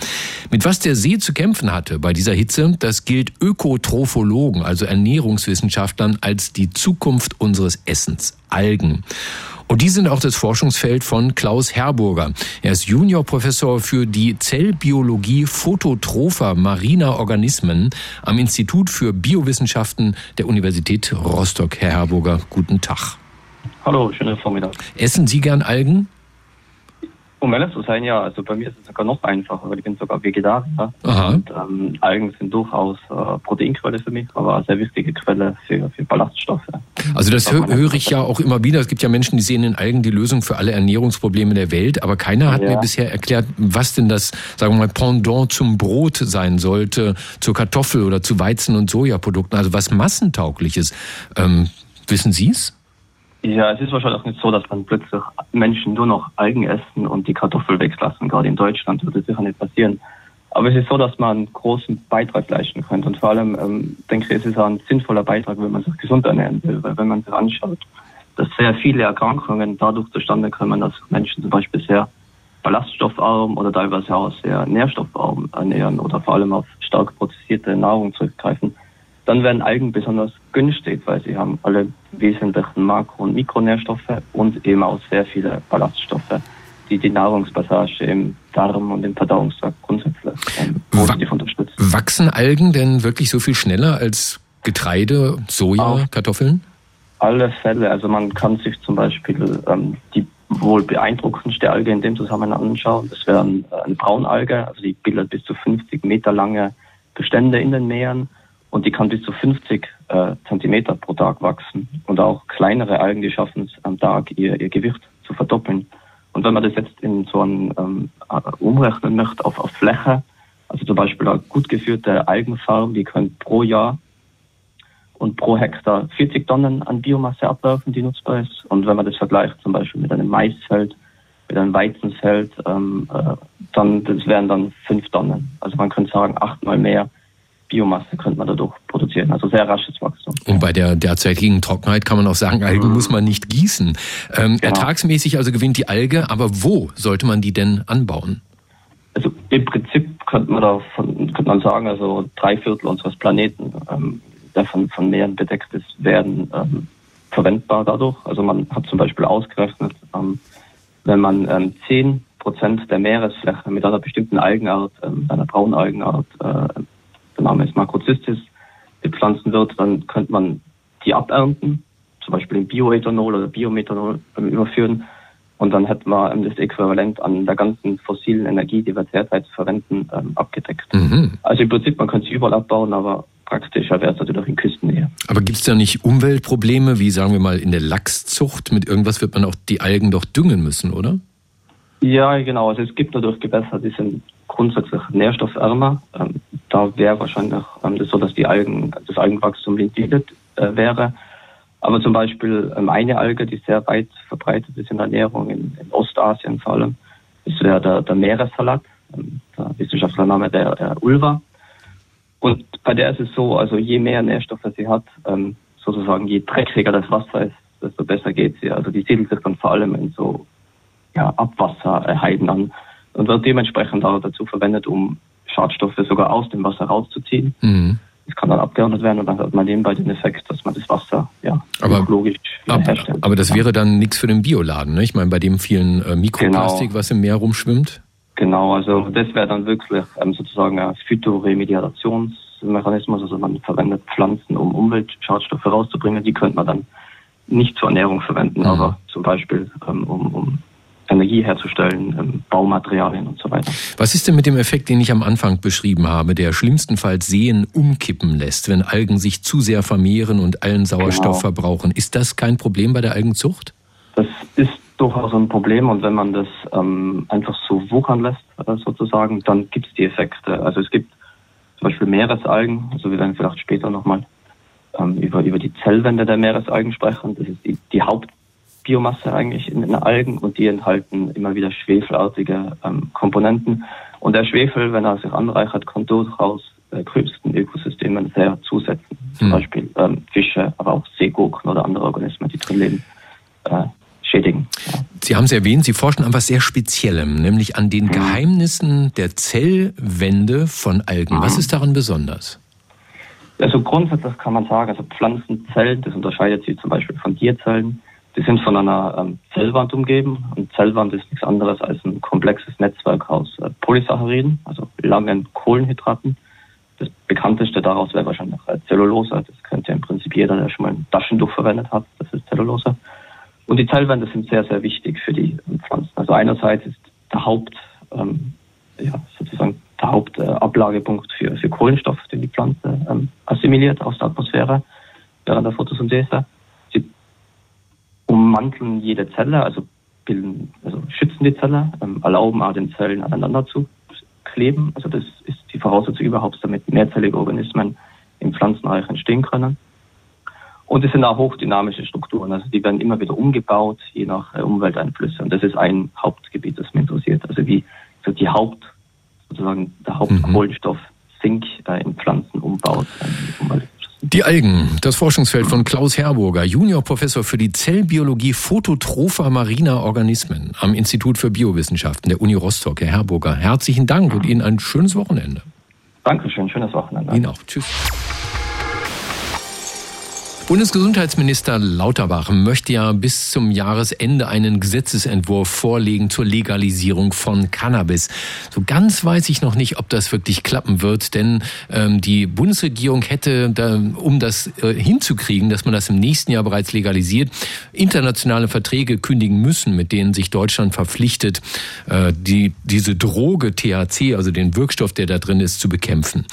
Mit was der See zu kämpfen hatte bei dieser Hitze, das gilt Ökotrophologen, also Ernährungswissenschaften Wissenschaftlern als die Zukunft unseres Essens, Algen. Und die sind auch das Forschungsfeld von Klaus Herburger. Er ist Juniorprofessor für die Zellbiologie phototropher mariner Organismen am Institut für Biowissenschaften der Universität Rostock. Herr Herburger, guten Tag. Hallo, schönen Vormittag. Essen Sie gern Algen? Um ehrlich zu sein, ja, also bei mir ist es sogar noch einfacher, weil ich bin sogar Vegetarier. Aha. Und ähm, Algen sind durchaus äh, Proteinquelle für mich, aber eine sehr wichtige Quelle für, für Ballaststoffe. Also das hö höre ich ja auch immer wieder. Es gibt ja Menschen, die sehen in Algen die Lösung für alle Ernährungsprobleme der Welt, aber keiner hat ja. mir bisher erklärt, was denn das, sagen wir mal, Pendant zum Brot sein sollte, zur Kartoffel oder zu Weizen- und Sojaprodukten, also was massentauglich ist. Ähm, wissen Sie es? Ja, es ist wahrscheinlich auch nicht so, dass dann plötzlich Menschen nur noch Algen essen und die Kartoffel weglassen. Gerade in Deutschland würde das sicher nicht passieren. Aber es ist so, dass man einen großen Beitrag leisten könnte. Und vor allem ähm, denke ich, es ist auch ein sinnvoller Beitrag, wenn man sich gesund ernähren will. Weil wenn man sich anschaut, dass sehr viele Erkrankungen dadurch zustande kommen, dass Menschen zum Beispiel sehr ballaststoffarm oder teilweise auch sehr nährstoffarm ernähren oder vor allem auf stark prozessierte Nahrung zurückgreifen, dann werden Algen besonders günstig, weil sie haben alle wesentlichen Makro- und Mikronährstoffe und eben auch sehr viele Ballaststoffe, die die Nahrungspassage im Darm und im Verdauungstrakt grundsätzlich ähm, positiv unterstützen. Wachsen Algen denn wirklich so viel schneller als Getreide, Soja, Auf Kartoffeln? Alle Fälle. Also man kann sich zum Beispiel ähm, die wohl beeindruckendste Alge in dem Zusammenhang anschauen. Das wäre eine Braunalge, also die bildet bis zu 50 Meter lange Bestände in den Meeren und die kann bis zu 50 äh, Zentimeter pro Tag wachsen. Und auch kleinere Algen, die schaffen es am Tag, ihr, ihr Gewicht zu verdoppeln. Und wenn man das jetzt in so ein ähm, äh, umrechnen möchte auf, auf Fläche, also zum Beispiel eine gut geführte Algenfarm, die können pro Jahr und pro Hektar 40 Tonnen an Biomasse abwerfen, die nutzbar ist. Und wenn man das vergleicht zum Beispiel mit einem Maisfeld, mit einem Weizenfeld, ähm, äh, dann das wären dann fünf Tonnen. Also man könnte sagen achtmal mehr Biomasse könnte man dadurch produzieren. Also sehr rasches Wachstum. Und bei der derzeitigen Trockenheit kann man auch sagen, Algen mhm. muss man nicht gießen. Ähm, genau. Ertragsmäßig also gewinnt die Alge, aber wo sollte man die denn anbauen? Also im Prinzip könnte man da könnte man sagen, also drei Viertel unseres Planeten, ähm, der von, von Meeren bedeckt ist, werden ähm, verwendbar dadurch. Also man hat zum Beispiel ausgerechnet, ähm, wenn man ähm, 10 Prozent der Meeresfläche mit einer bestimmten Algenart, ähm, einer Braunalgenart, äh, der Name ist Makrozystis, bepflanzen wird, dann könnte man die abernten, zum Beispiel in Bioethanol oder Biomethanol ähm, überführen. Und dann hätten wir ähm, das Äquivalent an der ganzen fossilen Energie, die wir derzeit verwenden, ähm, abgedeckt. Mhm. Also im Prinzip, man könnte sie überall abbauen, aber praktischer wäre es natürlich in Küstennähe. Aber gibt es da nicht Umweltprobleme, wie sagen wir mal in der Lachszucht? Mit irgendwas wird man auch die Algen doch düngen müssen, oder? Ja, genau. Also es gibt natürlich Gewässer, die sind grundsätzlich nährstoffärmer. Da wäre wahrscheinlich ähm, das so, dass die Algen, das Algenwachstum limitiert äh, wäre. Aber zum Beispiel ähm, eine Alge, die sehr weit verbreitet ist in der Ernährung, in, in Ostasien vor allem, das wäre der, der Meeressalat, ähm, der Wissenschaftler der, der Ulva. Und bei der ist es so, also je mehr Nährstoffe sie hat, ähm, sozusagen je dreckiger das Wasser ist, desto besser geht sie. Also die siedelt sich dann vor allem in so ja, Abwasserheiden an und wird dementsprechend auch dazu verwendet, um Schadstoffe sogar aus dem Wasser rauszuziehen. Mhm. Das kann dann abgeordnet werden und dann hat man nebenbei den Effekt, dass man das Wasser ja aber, logisch aber, herstellt. Aber das wäre dann nichts für den Bioladen, ne? Ich meine, bei dem vielen äh, Mikroplastik, genau. was im Meer rumschwimmt. Genau, also das wäre dann wirklich ähm, sozusagen ein Phytoremediationsmechanismus, also man verwendet Pflanzen, um Umweltschadstoffe rauszubringen, die könnte man dann nicht zur Ernährung verwenden, mhm. aber zum Beispiel ähm, um, um Energie herzustellen, ähm, Baumaterialien und so weiter. Was ist denn mit dem Effekt, den ich am Anfang beschrieben habe, der schlimmstenfalls Seen umkippen lässt, wenn Algen sich zu sehr vermehren und allen Sauerstoff genau. verbrauchen? Ist das kein Problem bei der Algenzucht? Das ist durchaus ein Problem und wenn man das ähm, einfach so wuchern lässt, äh, sozusagen, dann gibt es die Effekte. Also es gibt zum Beispiel Meeresalgen, also wir werden vielleicht später nochmal ähm, über, über die Zellwände der Meeresalgen sprechen. Das ist die, die Haupt Biomasse eigentlich in den Algen und die enthalten immer wieder schwefelartige ähm, Komponenten. Und der Schwefel, wenn er sich anreichert, kann durchaus äh, größten Ökosystemen sehr zusetzen. Zum mhm. Beispiel ähm, Fische, aber auch Seegurken oder andere Organismen, die drin leben, äh, schädigen. Ja. Sie haben es erwähnt, Sie forschen an was sehr Speziellem, nämlich an den mhm. Geheimnissen der Zellwände von Algen. Was ist daran besonders? Also grundsätzlich kann man sagen, also Pflanzenzellen, das unterscheidet sie zum Beispiel von Tierzellen, die sind von einer ähm, Zellwand umgeben und Zellwand ist nichts anderes als ein komplexes Netzwerk aus äh, Polysacchariden, also langen Kohlenhydraten. Das bekannteste daraus wäre wahrscheinlich äh, Zellulose. Das kennt ja im Prinzip jeder, der schon mal ein Taschentuch verwendet hat. Das ist Zellulose. Und die Zellwände sind sehr, sehr wichtig für die Pflanzen. Also einerseits ist der Haupt, ähm, ja, sozusagen der Hauptablagepunkt für, für Kohlenstoff, den die Pflanze ähm, assimiliert aus der Atmosphäre während der Photosynthese. Ummanteln jede Zelle, also bilden, also schützen die Zelle, ähm, erlauben auch den Zellen aneinander zu kleben. Also das ist die Voraussetzung überhaupt, damit mehrzellige Organismen im Pflanzenreich entstehen können. Und es sind auch hochdynamische Strukturen, also die werden immer wieder umgebaut, je nach äh, Umwelteinflüsse. Und das ist ein Hauptgebiet, das mich interessiert. Also wie so die Haupt, sozusagen der Hauptkohlenstoff Zink äh, in Pflanzen umbaut. Ähm, die Algen, das Forschungsfeld von Klaus Herburger, Juniorprofessor für die Zellbiologie phototropher mariner Organismen am Institut für Biowissenschaften der Uni Rostock. Herr Herburger, herzlichen Dank und Ihnen ein schönes Wochenende. Dankeschön, schönes Wochenende. Ihnen auch. Tschüss. Bundesgesundheitsminister Lauterbach möchte ja bis zum Jahresende einen Gesetzesentwurf vorlegen zur Legalisierung von Cannabis. So ganz weiß ich noch nicht, ob das wirklich klappen wird, denn ähm, die Bundesregierung hätte, da, um das äh, hinzukriegen, dass man das im nächsten Jahr bereits legalisiert, internationale Verträge kündigen müssen, mit denen sich Deutschland verpflichtet, äh, die, diese Droge THC, also den Wirkstoff, der da drin ist, zu bekämpfen.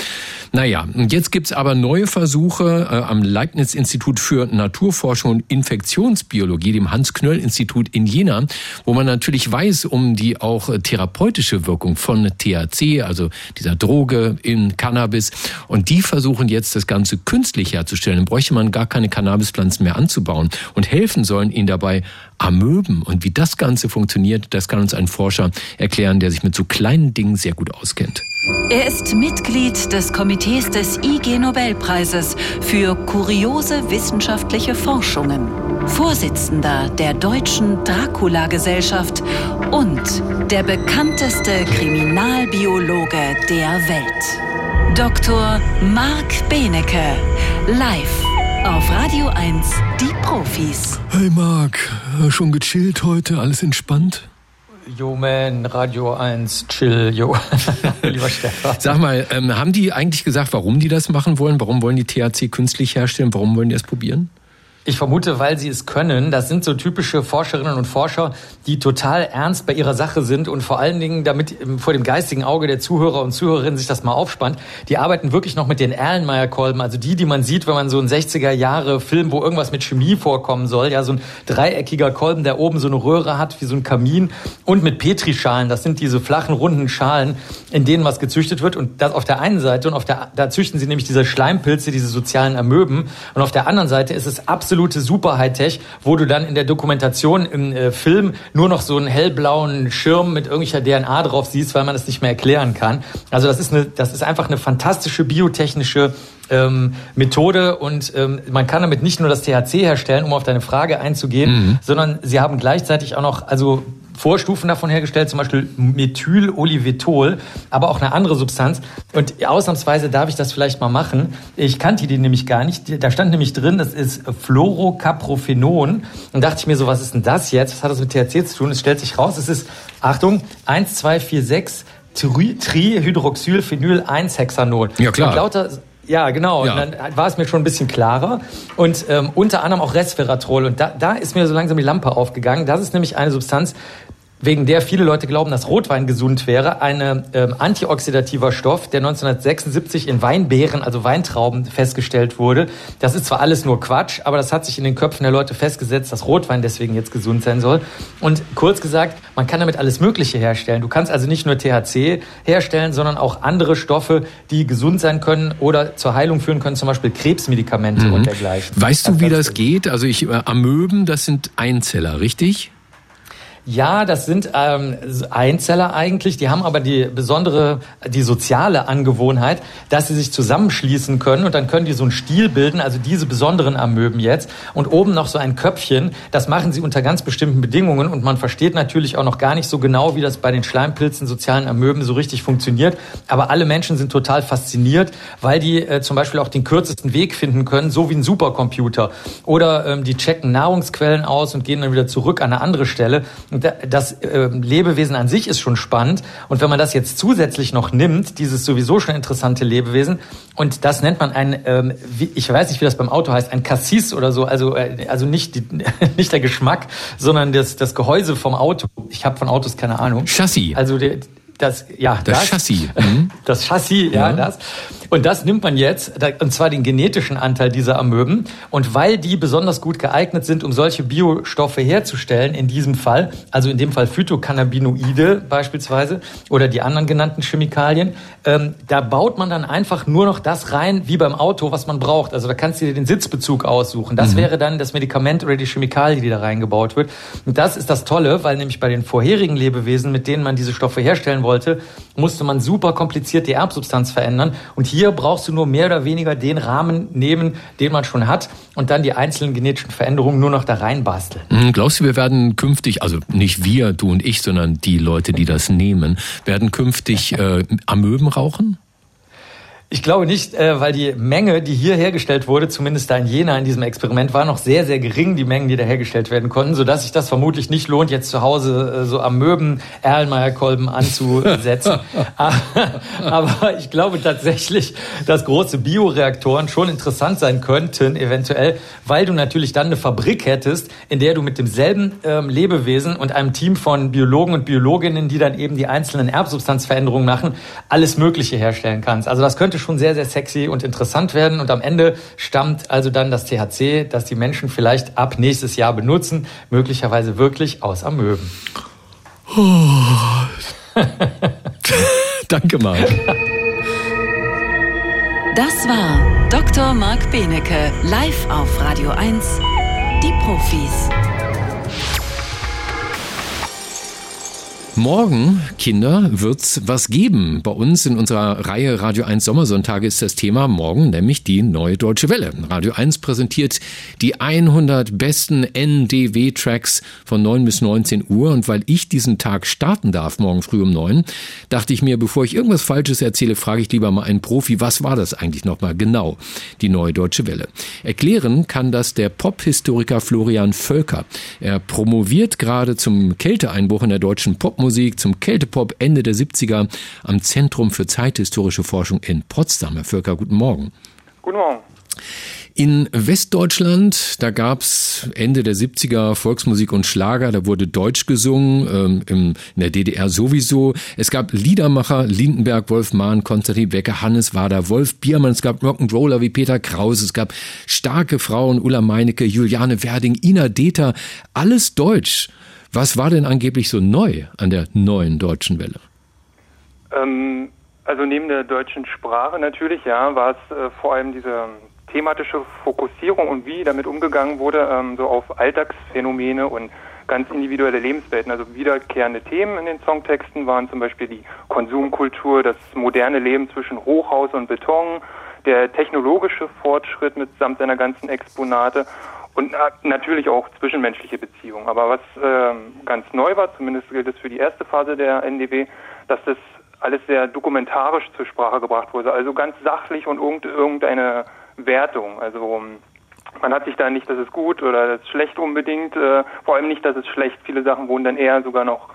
Naja, jetzt gibt's aber neue Versuche äh, am Leibniz-Institut Institut für Naturforschung und Infektionsbiologie, dem Hans-Knöll-Institut in Jena, wo man natürlich weiß um die auch therapeutische Wirkung von THC, also dieser Droge in Cannabis. Und die versuchen jetzt das Ganze künstlich herzustellen. Dann bräuchte man gar keine Cannabispflanzen mehr anzubauen und helfen sollen ihnen dabei Amöben. Und wie das Ganze funktioniert, das kann uns ein Forscher erklären, der sich mit so kleinen Dingen sehr gut auskennt. Er ist Mitglied des Komitees des IG Nobelpreises für kuriose wissenschaftliche Forschungen, Vorsitzender der Deutschen Dracula-Gesellschaft und der bekannteste Kriminalbiologe der Welt. Dr. Marc Benecke, live auf Radio 1, die Profis. Hey Marc, schon gechillt heute, alles entspannt? Yo man, Radio 1, chill, yo. Lieber Stefan. Sag mal, ähm, haben die eigentlich gesagt, warum die das machen wollen? Warum wollen die THC künstlich herstellen? Warum wollen die das probieren? Ich vermute, weil sie es können. Das sind so typische Forscherinnen und Forscher, die total ernst bei ihrer Sache sind und vor allen Dingen, damit vor dem geistigen Auge der Zuhörer und Zuhörerinnen sich das mal aufspannt, die arbeiten wirklich noch mit den Erlenmeyer-Kolben, also die, die man sieht, wenn man so einen 60er-Jahre-Film, wo irgendwas mit Chemie vorkommen soll, ja, so ein dreieckiger Kolben, der oben so eine Röhre hat, wie so ein Kamin. Und mit Petrischalen. Das sind diese flachen, runden Schalen, in denen was gezüchtet wird. Und das auf der einen Seite und auf der, da züchten sie nämlich diese Schleimpilze, diese sozialen Amöben. Und auf der anderen Seite ist es absolut absolute super Hightech, wo du dann in der Dokumentation im äh, Film nur noch so einen hellblauen Schirm mit irgendwelcher DNA drauf siehst, weil man es nicht mehr erklären kann. Also das ist eine, das ist einfach eine fantastische biotechnische ähm, Methode und ähm, man kann damit nicht nur das THC herstellen, um auf deine Frage einzugehen, mhm. sondern sie haben gleichzeitig auch noch also Vorstufen davon hergestellt, zum Beispiel Methylolivetol, aber auch eine andere Substanz. Und ausnahmsweise darf ich das vielleicht mal machen. Ich kannte die nämlich gar nicht. Da stand nämlich drin, das ist Fluorocaprophenon. Und dachte ich mir so, was ist denn das jetzt? Was hat das mit THC zu tun? Es stellt sich raus, es ist, Achtung, 1, 2, 4, 6 Trihydroxylphenyl-1-Hexanol. Ja, klar. Und lauter ja, genau. Ja. Und dann war es mir schon ein bisschen klarer. Und ähm, unter anderem auch Resveratrol. Und da, da ist mir so langsam die Lampe aufgegangen. Das ist nämlich eine Substanz, wegen der viele Leute glauben, dass Rotwein gesund wäre, ein ähm, antioxidativer Stoff, der 1976 in Weinbeeren, also Weintrauben, festgestellt wurde. Das ist zwar alles nur Quatsch, aber das hat sich in den Köpfen der Leute festgesetzt, dass Rotwein deswegen jetzt gesund sein soll. Und kurz gesagt, man kann damit alles Mögliche herstellen. Du kannst also nicht nur THC herstellen, sondern auch andere Stoffe, die gesund sein können oder zur Heilung führen können, zum Beispiel Krebsmedikamente mhm. und dergleichen. Weißt du, wie das geht? Also ich, äh, Amöben, das sind Einzeller, richtig? Ja, das sind ähm, Einzeller eigentlich. Die haben aber die besondere, die soziale Angewohnheit, dass sie sich zusammenschließen können und dann können die so einen Stiel bilden, also diese besonderen Amöben jetzt. Und oben noch so ein Köpfchen. Das machen sie unter ganz bestimmten Bedingungen und man versteht natürlich auch noch gar nicht so genau, wie das bei den Schleimpilzen, sozialen Amöben so richtig funktioniert. Aber alle Menschen sind total fasziniert, weil die äh, zum Beispiel auch den kürzesten Weg finden können, so wie ein Supercomputer. Oder ähm, die checken Nahrungsquellen aus und gehen dann wieder zurück an eine andere Stelle. Und das äh, Lebewesen an sich ist schon spannend. Und wenn man das jetzt zusätzlich noch nimmt, dieses sowieso schon interessante Lebewesen, und das nennt man ein, ähm, wie, ich weiß nicht, wie das beim Auto heißt, ein Cassis oder so, also, äh, also nicht, die, nicht der Geschmack, sondern das, das Gehäuse vom Auto. Ich habe von Autos keine Ahnung. Chassis. Also der, das, ja, das, das Chassis. Mhm. Das Chassis, ja, ja, das. Und das nimmt man jetzt, und zwar den genetischen Anteil dieser Amöben. Und weil die besonders gut geeignet sind, um solche Biostoffe herzustellen, in diesem Fall, also in dem Fall Phytocannabinoide beispielsweise oder die anderen genannten Chemikalien, ähm, da baut man dann einfach nur noch das rein, wie beim Auto, was man braucht. Also da kannst du dir den Sitzbezug aussuchen. Das mhm. wäre dann das Medikament oder die Chemikalie, die da reingebaut wird. Und das ist das Tolle, weil nämlich bei den vorherigen Lebewesen, mit denen man diese Stoffe herstellen wollte, musste man super kompliziert die Erbsubstanz verändern. Und hier brauchst du nur mehr oder weniger den Rahmen nehmen, den man schon hat und dann die einzelnen genetischen Veränderungen nur noch da reinbasteln. Hm, glaubst du, wir werden künftig, also nicht wir, du und ich, sondern die Leute, die das nehmen, werden künftig äh, Amöben rauchen? Ich glaube nicht, äh, weil die Menge, die hier hergestellt wurde, zumindest da in Jena in diesem Experiment, war noch sehr, sehr gering, die Mengen, die da hergestellt werden konnten, sodass sich das vermutlich nicht lohnt, jetzt zu Hause äh, so am Möben Erlenmeyer-Kolben anzusetzen. Aber ich glaube tatsächlich, dass große Bioreaktoren schon interessant sein könnten, eventuell, weil du natürlich dann eine Fabrik hättest, in der du mit demselben ähm, Lebewesen und einem Team von Biologen und Biologinnen, die dann eben die einzelnen Erbsubstanzveränderungen machen, alles Mögliche herstellen kannst. Also das könnte könnte schon sehr, sehr sexy und interessant werden. Und am Ende stammt also dann das THC, das die Menschen vielleicht ab nächstes Jahr benutzen, möglicherweise wirklich aus Amöben. Oh. Danke, Marc. Das war Dr. Marc Benecke, live auf Radio 1, die Profis. Morgen, Kinder, wird's was geben. Bei uns in unserer Reihe Radio 1 Sommersonntage ist das Thema morgen, nämlich die neue Deutsche Welle. Radio 1 präsentiert die 100 besten NDW-Tracks von 9 bis 19 Uhr. Und weil ich diesen Tag starten darf, morgen früh um 9, dachte ich mir, bevor ich irgendwas Falsches erzähle, frage ich lieber mal einen Profi, was war das eigentlich nochmal genau, die neue Deutsche Welle? Erklären kann das der Pop-Historiker Florian Völker. Er promoviert gerade zum Kälteeinbruch in der deutschen Popmusik Popmusik zum Kältepop Ende der 70er am Zentrum für zeithistorische Forschung in Potsdam. Herr Völker, guten Morgen. Guten Morgen. In Westdeutschland, da gab's Ende der 70er Volksmusik und Schlager, da wurde Deutsch gesungen, ähm, in der DDR sowieso. Es gab Liedermacher, Lindenberg, Wolf Mahn, Konstantin Becker, Hannes Wader, Wolf Biermann, es gab Rock'n'Roller wie Peter Kraus, es gab starke Frauen, Ulla Meinecke, Juliane Werding, Ina Deter, alles Deutsch. Was war denn angeblich so neu an der neuen deutschen Welle? Ähm, also neben der deutschen Sprache natürlich, ja, war es äh, vor allem diese thematische Fokussierung und wie damit umgegangen wurde, ähm, so auf Alltagsphänomene und ganz individuelle Lebenswelten. Also wiederkehrende Themen in den Songtexten waren zum Beispiel die Konsumkultur, das moderne Leben zwischen Hochhaus und Beton, der technologische Fortschritt mitsamt seiner ganzen Exponate und natürlich auch zwischenmenschliche Beziehungen. Aber was äh, ganz neu war, zumindest gilt es für die erste Phase der NDW, dass das alles sehr dokumentarisch zur Sprache gebracht wurde, also ganz sachlich und irgendeine Wertung. Also man hat sich da nicht, das ist gut oder das ist schlecht unbedingt, äh, vor allem nicht, dass es schlecht. Viele Sachen wurden dann eher sogar noch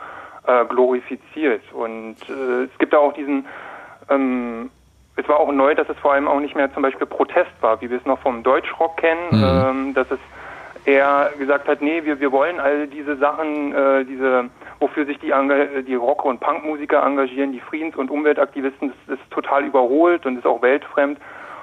äh, glorifiziert. Und äh, es gibt da auch diesen ähm, es war auch neu, dass es vor allem auch nicht mehr zum Beispiel Protest war, wie wir es noch vom Deutschrock kennen, mhm. ähm, dass es eher gesagt hat, nee, wir, wir wollen all diese Sachen, äh, diese, wofür sich die, die Rock- und Punkmusiker engagieren, die Friedens- und Umweltaktivisten, das ist total überholt und ist auch weltfremd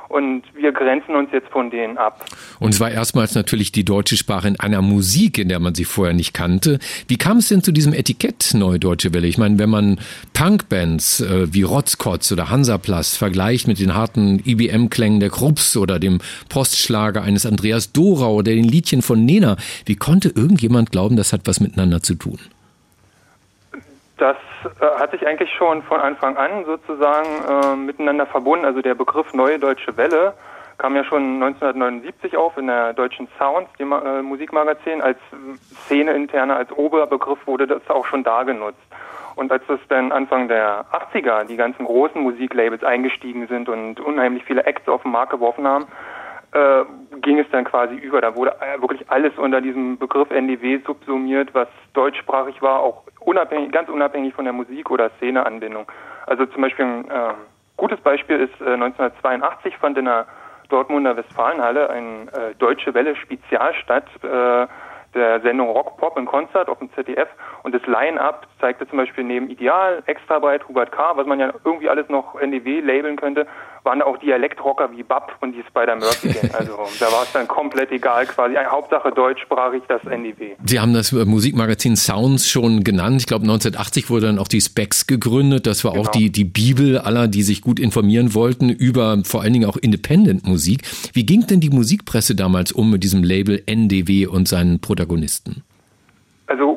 und wir grenzen uns jetzt von denen ab. Und es war erstmals natürlich die deutsche Sprache in einer Musik, in der man sie vorher nicht kannte. Wie kam es denn zu diesem Etikett Neue Deutsche Welle? Ich meine, wenn man Punkbands äh, wie Rotzkotz oder Hansaplast vergleicht mit den harten IBM-Klängen der Krupps oder dem Postschlager eines Andreas Dorau oder den Liedchen von Nena, wie konnte irgendjemand glauben, das hat was miteinander zu tun? Das äh, hat sich eigentlich schon von Anfang an sozusagen äh, miteinander verbunden. Also der Begriff Neue Deutsche Welle kam ja schon 1979 auf in der Deutschen Sounds, dem äh, Musikmagazin. Als Szene-interne, als Oberbegriff wurde das auch schon da genutzt. Und als es dann Anfang der 80er die ganzen großen Musiklabels eingestiegen sind und unheimlich viele Acts auf den Markt geworfen haben, äh, ging es dann quasi über. Da wurde wirklich alles unter diesem Begriff NDW subsumiert, was deutschsprachig war, auch unabhängig, ganz unabhängig von der Musik- oder Szeneanbindung. Also zum Beispiel ein äh, gutes Beispiel ist äh, 1982 fand in der Dortmunder Westfalenhalle ein äh, Deutsche Welle Spezial statt. Äh, der Sendung Rock Pop in Konzert auf dem ZDF und das Line-Up zeigte zum Beispiel neben Ideal, Extra Breit, Hubert K., was man ja irgendwie alles noch NDW labeln könnte, waren auch Dialektrocker wie Bab und die Spider-Murphy Gang. Also da war es dann komplett egal quasi. Hauptsache deutschsprachig das NDW. Sie haben das äh, Musikmagazin Sounds schon genannt. Ich glaube 1980 wurde dann auch die Specs gegründet. Das war genau. auch die, die Bibel aller, die sich gut informieren wollten über vor allen Dingen auch Independent-Musik. Wie ging denn die Musikpresse damals um mit diesem Label NDW und seinen Protagonisten? Also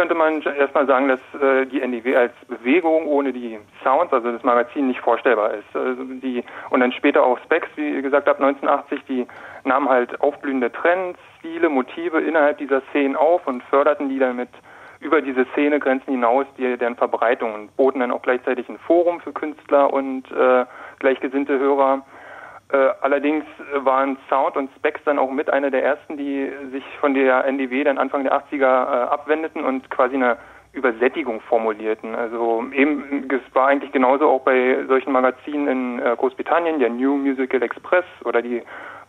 könnte man erstmal sagen, dass äh, die NDW als Bewegung ohne die Sounds, also das Magazin, nicht vorstellbar ist. Also die, und dann später auch Specs, wie gesagt, ab 1980, die nahmen halt aufblühende Trends, Stile, Motive innerhalb dieser Szenen auf und förderten die dann mit über diese Szenegrenzen hinaus die, deren Verbreitung und boten dann auch gleichzeitig ein Forum für Künstler und äh, gleichgesinnte Hörer allerdings waren Sound und Specs dann auch mit einer der ersten, die sich von der NDW dann Anfang der 80er äh, abwendeten und quasi eine Übersättigung formulierten. Also eben, es war eigentlich genauso auch bei solchen Magazinen in äh, Großbritannien, der New Musical Express oder die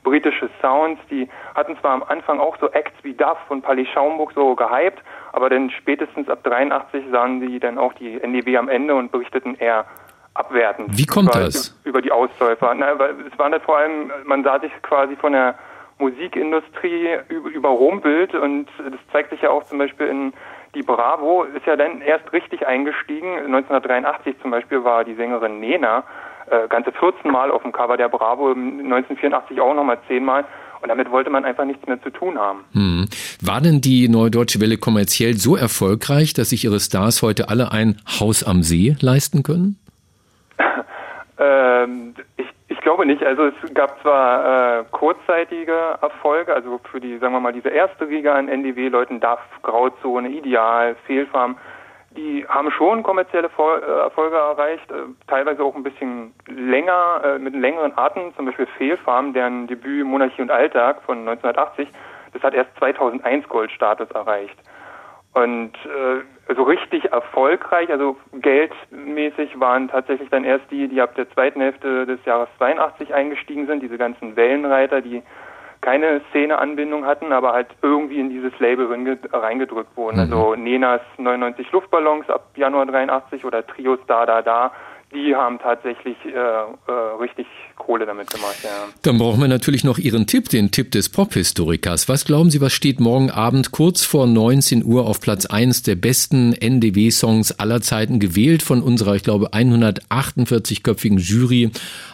britische Sounds, die hatten zwar am Anfang auch so Acts wie Duff und Pali Schaumburg so gehypt, aber dann spätestens ab 83 sahen sie dann auch die NDW am Ende und berichteten eher abwertend. Wie kommt das? Über die Ausläufer. Na, weil es war nicht vor allem, man sah sich quasi von der Musikindustrie überrumpelt und das zeigt sich ja auch zum Beispiel in die Bravo ist ja dann erst richtig eingestiegen. 1983 zum Beispiel war die Sängerin Nena äh, ganze 14 Mal auf dem Cover der Bravo, 1984 auch nochmal 10 Mal. Und damit wollte man einfach nichts mehr zu tun haben. Hm. War denn die Neue Deutsche Welle kommerziell so erfolgreich, dass sich ihre Stars heute alle ein Haus am See leisten können? Ähm, ich, ich glaube nicht. Also es gab zwar äh, kurzzeitige Erfolge, also für die, sagen wir mal, diese erste Riege an NDW-Leuten, DAF, Grauzone, Ideal, Fehlfarm, die haben schon kommerzielle äh, Erfolge erreicht, äh, teilweise auch ein bisschen länger, äh, mit längeren Arten, zum Beispiel Fehlfarm, deren Debüt Monarchie und Alltag von 1980, das hat erst 2001 Goldstatus erreicht. Und äh, so richtig erfolgreich, also geldmäßig waren tatsächlich dann erst die, die ab der zweiten Hälfte des Jahres 82 eingestiegen sind, diese ganzen Wellenreiter, die keine Szeneanbindung hatten, aber halt irgendwie in dieses Label reingedrückt wurden. Mhm. Also Nenas 99 Luftballons ab Januar 83 oder Trios Da Da Da die haben tatsächlich äh, äh, richtig Kohle damit gemacht. Ja. Dann brauchen wir natürlich noch Ihren Tipp, den Tipp des Pop-Historikers. Was glauben Sie, was steht morgen Abend kurz vor 19 Uhr auf Platz 1 der besten NDW-Songs aller Zeiten gewählt von unserer, ich glaube, 148-köpfigen Jury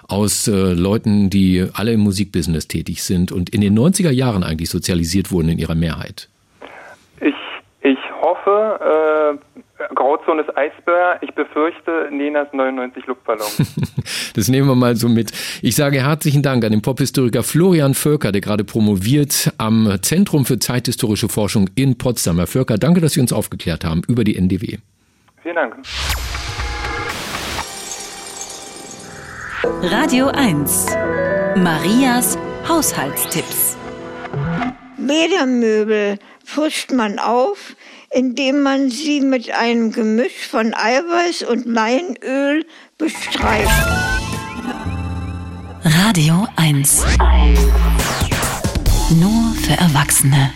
aus äh, Leuten, die alle im Musikbusiness tätig sind und in den 90er Jahren eigentlich sozialisiert wurden in ihrer Mehrheit? Ich, ich hoffe, äh, Grauzone ist Eisbär. Ich befürchte Nenas 99 Luftballon. das nehmen wir mal so mit. Ich sage herzlichen Dank an den Pophistoriker Florian Völker, der gerade promoviert am Zentrum für zeithistorische Forschung in Potsdam. Herr Völker, danke, dass Sie uns aufgeklärt haben über die NDW. Vielen Dank. Radio 1. Marias Haushaltstipps. Bädermöbel frischt man auf, indem man sie mit einem Gemisch von Eiweiß und Leinöl bestreicht. Radio 1. Nur für Erwachsene.